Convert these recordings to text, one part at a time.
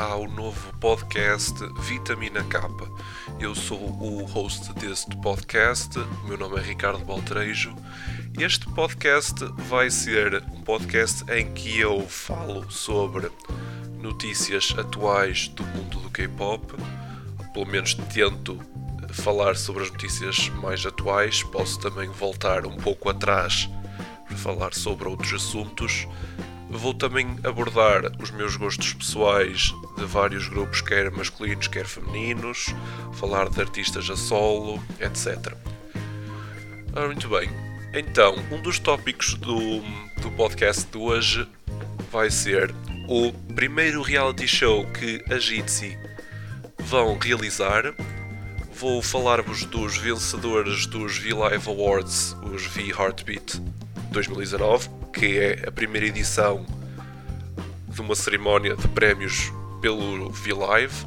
ao novo podcast Vitamina K. Eu sou o host deste podcast, o meu nome é Ricardo Baltrejo. Este podcast vai ser um podcast em que eu falo sobre notícias atuais do mundo do K-pop, pelo menos tento falar sobre as notícias mais atuais, posso também voltar um pouco atrás para falar sobre outros assuntos. Vou também abordar os meus gostos pessoais de vários grupos, quer masculinos, quer femininos, falar de artistas a solo, etc. Ora, muito bem. Então, um dos tópicos do, do podcast de hoje vai ser o primeiro reality show que a Jitsi vão realizar. Vou falar-vos dos vencedores dos V-Live Awards, os V-Heartbeat 2019, que é a primeira edição de uma cerimónia de prémios pelo V-Live.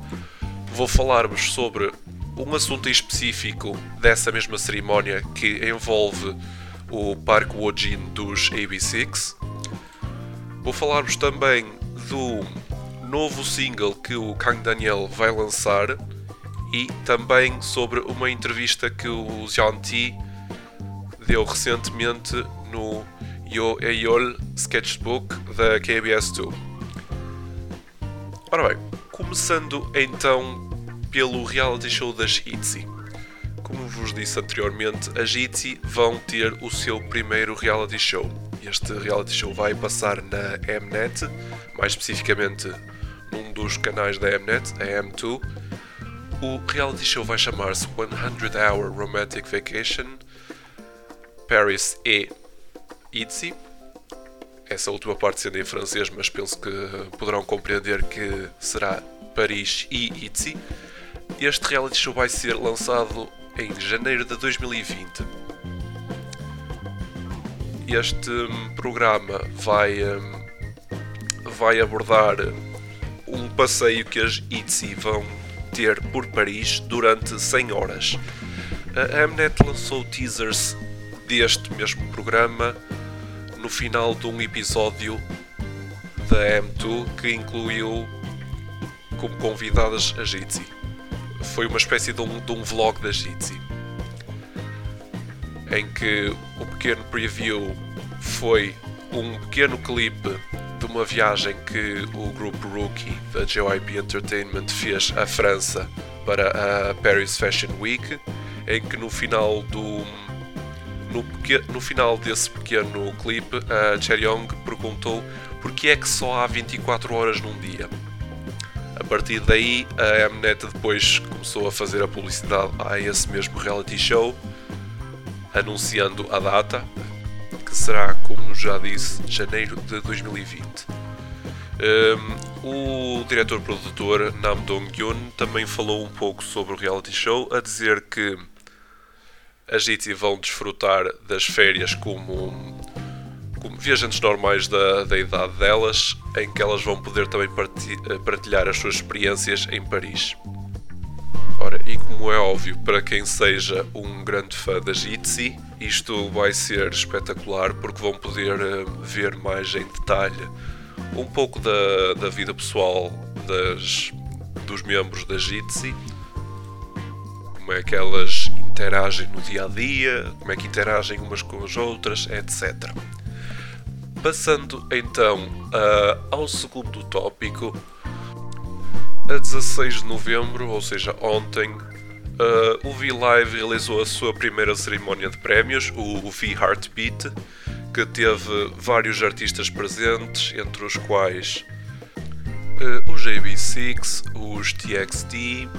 Vou falar-vos sobre um assunto específico dessa mesma cerimónia que envolve o Parque Wojin dos AB6. Vou falar-vos também do novo single que o Kang Daniel vai lançar e também sobre uma entrevista que o Xian Ti deu recentemente no Yo Eyol Sketchbook da KBS2. Ora bem, começando então pelo reality show das ITZY. Como vos disse anteriormente, as ITZY vão ter o seu primeiro reality show. Este reality show vai passar na Mnet, mais especificamente num dos canais da Mnet, a M2. O reality show vai chamar-se 100 Hour Romantic Vacation Paris e ITZY. Essa última parte sendo em francês, mas penso que poderão compreender que será Paris e ITZY. Este reality show vai ser lançado em janeiro de 2020. Este hum, programa vai, hum, vai abordar um passeio que as ITZY vão ter por Paris durante 100 horas. A Mnet lançou teasers deste mesmo programa no final de um episódio da M2 que incluiu como convidadas a Jitsi. Foi uma espécie de um, de um vlog da Jitsi em que o pequeno preview foi um pequeno clipe de uma viagem que o grupo Rookie da JYP Entertainment fez à França para a Paris Fashion Week, em que no final do no, no final desse pequeno clipe, a Cheryong perguntou porque é que só há 24 horas num dia. A partir daí, a Mnet depois começou a fazer a publicidade a esse mesmo reality show, anunciando a data, que será, como já disse, janeiro de 2020. Um, o diretor-produtor Nam Dong-gyun também falou um pouco sobre o reality show, a dizer que as ITZY vão desfrutar das férias como, como viajantes normais da, da idade delas, em que elas vão poder também partilhar as suas experiências em Paris. Ora, e como é óbvio, para quem seja um grande fã das ITZY, isto vai ser espetacular porque vão poder eh, ver mais em detalhe um pouco da, da vida pessoal das, dos membros das ITZY, como é que elas interagem no dia a dia, como é que interagem umas com as outras, etc. Passando então uh, ao segundo tópico, a 16 de novembro, ou seja, ontem, uh, o V-Live realizou a sua primeira cerimónia de prémios, o V-Heartbeat, que teve vários artistas presentes, entre os quais uh, os JB6, os TXT,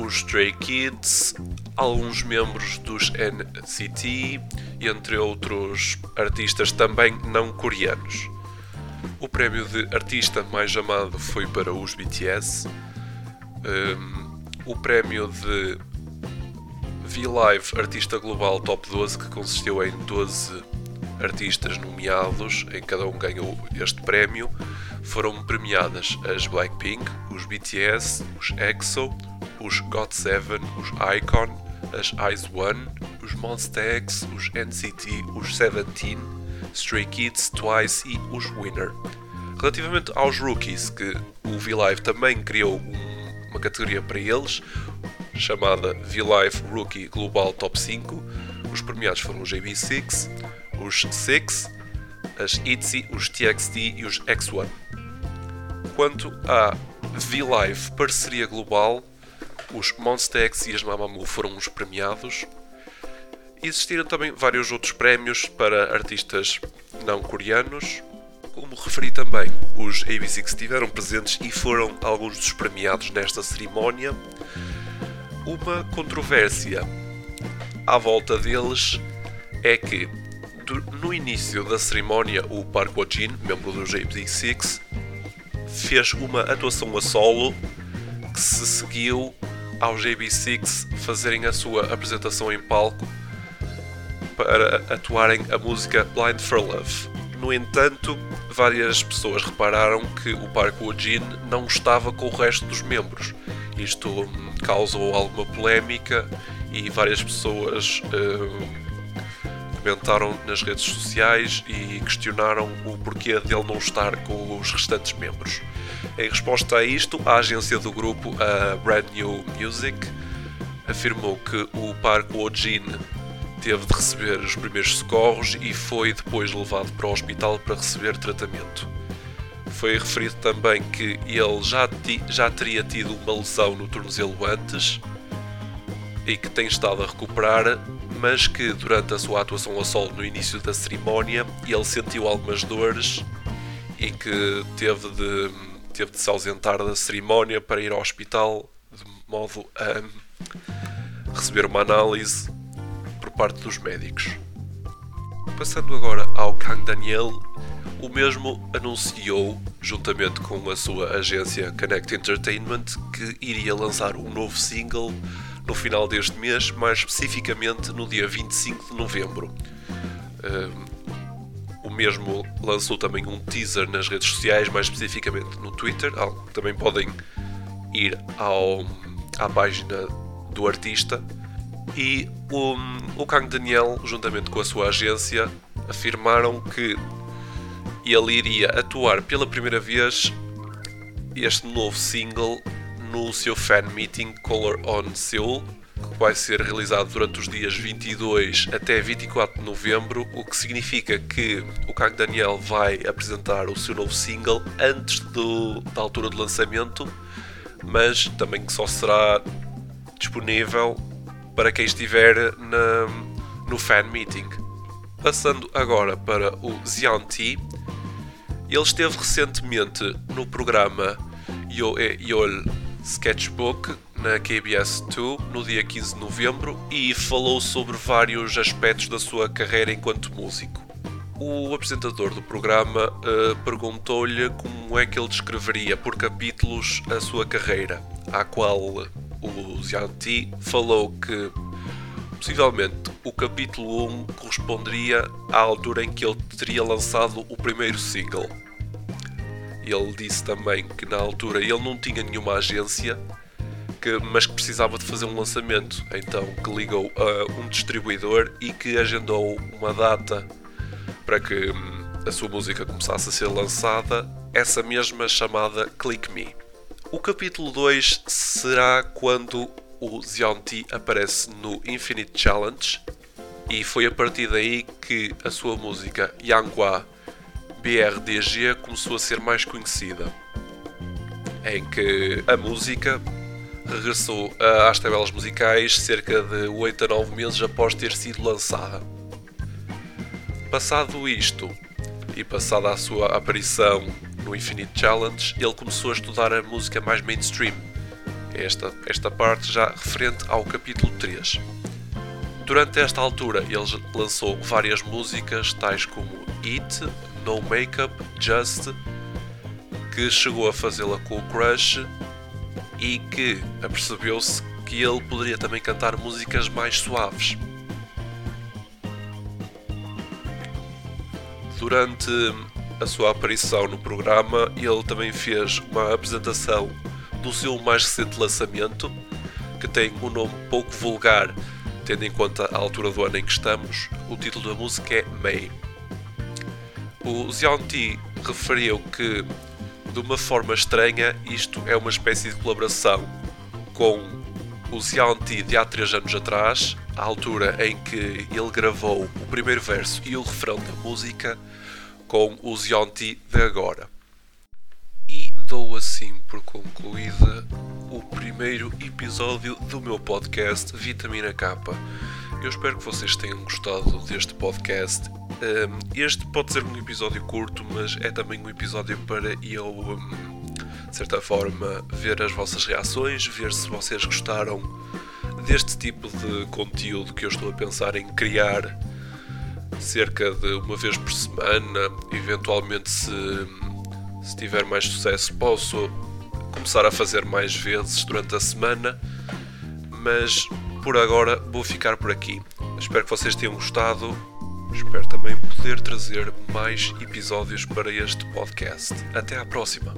os Stray Kids, alguns membros dos NCT, entre outros artistas também não coreanos. O prémio de artista mais amado foi para os BTS. Um, o prémio de V-Live Artista Global Top 12, que consistiu em 12 artistas nomeados, em cada um ganhou este prémio, foram premiadas as Blackpink, os BTS, os EXO, os GOT7, os Icon, as Eyes One, os Monsta X, os NCT, os Seventeen, Stray Kids, Twice e os Winner. Relativamente aos rookies, que o V-Live também criou um, uma categoria para eles, chamada V-Live Rookie Global Top 5, os premiados foram os JB6, os Six, as ITZY, os TXT e os X1. Quanto à V-Live Parceria Global, os Monster X e as Mamamoo foram os premiados. Existiram também vários outros prémios para artistas não coreanos. Como referi também, os ABC que estiveram presentes e foram alguns dos premiados nesta cerimónia. Uma controvérsia à volta deles é que no início da cerimónia o Park Wojin, membro do JB6, fez uma atuação a solo que se seguiu ao JB6 fazerem a sua apresentação em palco para atuarem a música Blind for Love. No entanto, várias pessoas repararam que o Park Woo-jin não estava com o resto dos membros. Isto causou alguma polémica e várias pessoas uh, comentaram nas redes sociais e questionaram o porquê dele não estar com os restantes membros. Em resposta a isto, a agência do grupo, a Brand New Music, afirmou que o Park Woo-jin teve de receber os primeiros socorros e foi depois levado para o hospital para receber tratamento. Foi referido também que ele já, já teria tido uma lesão no tornozelo antes e que tem estado a recuperar, mas que durante a sua atuação a solo no início da cerimónia ele sentiu algumas dores e que teve de, teve de se ausentar da cerimónia para ir ao hospital de modo a receber uma análise por parte dos médicos. Passando agora ao Kang Daniel, o mesmo anunciou, juntamente com a sua agência Connect Entertainment, que iria lançar um novo single no final deste mês, mais especificamente no dia 25 de novembro. o mesmo lançou também um teaser nas redes sociais, mais especificamente no Twitter. Também podem ir ao, à página do artista e o, o Kang Daniel, juntamente com a sua agência, afirmaram que ele iria atuar pela primeira vez este novo single no seu fan meeting Color On Seoul, que vai ser realizado durante os dias 22 até 24 de novembro, o que significa que o Kang Daniel vai apresentar o seu novo single antes do, da altura de lançamento, mas também que só será disponível para quem estiver na, no fan meeting. Passando agora para o Xian Ti, ele esteve recentemente no programa Yo E Yol Sketchbook na KBS 2 no dia 15 de novembro e falou sobre vários aspectos da sua carreira enquanto músico. O apresentador do programa uh, perguntou-lhe como é que ele descreveria por capítulos a sua carreira, à qual o Xianti falou que possivelmente o capítulo 1 corresponderia à altura em que ele teria lançado o primeiro single. Ele disse também que na altura ele não tinha nenhuma agência, que, mas que precisava de fazer um lançamento, então que ligou a um distribuidor e que agendou uma data para que hum, a sua música começasse a ser lançada, essa mesma chamada Click Me. O capítulo 2 será quando o Zionti aparece no Infinite Challenge e foi a partir daí que a sua música Yanghua BRDG começou a ser mais conhecida, em que a música regressou às tabelas musicais cerca de 8 a 9 meses após ter sido lançada. Passado isto, e passada a sua aparição no Infinite Challenge, ele começou a estudar a música mais mainstream. Esta, esta parte já referente ao capítulo 3. Durante esta altura, ele lançou várias músicas, tais como It, No Makeup, Just, que chegou a fazê-la com o Crush e que apercebeu-se que ele poderia também cantar músicas mais suaves. Durante a sua aparição no programa, ele também fez uma apresentação do seu mais recente lançamento, que tem um nome pouco vulgar, tendo em conta a altura do ano em que estamos. O título da música é May. O Xiaonti referiu que, de uma forma estranha, isto é uma espécie de colaboração com o Zianti de há 3 anos atrás, à altura em que ele gravou o primeiro verso e o refrão da música, com o Zianti de agora. E dou assim por concluída o primeiro episódio do meu podcast Vitamina K. Eu espero que vocês tenham gostado deste podcast. Este pode ser um episódio curto, mas é também um episódio para eu, de certa forma, ver as vossas reações, ver se vocês gostaram deste tipo de conteúdo que eu estou a pensar em criar cerca de uma vez por semana. Eventualmente, se, se tiver mais sucesso, posso começar a fazer mais vezes durante a semana. Mas por agora vou ficar por aqui. Espero que vocês tenham gostado. Espero também poder trazer mais episódios para este podcast. Até à próxima!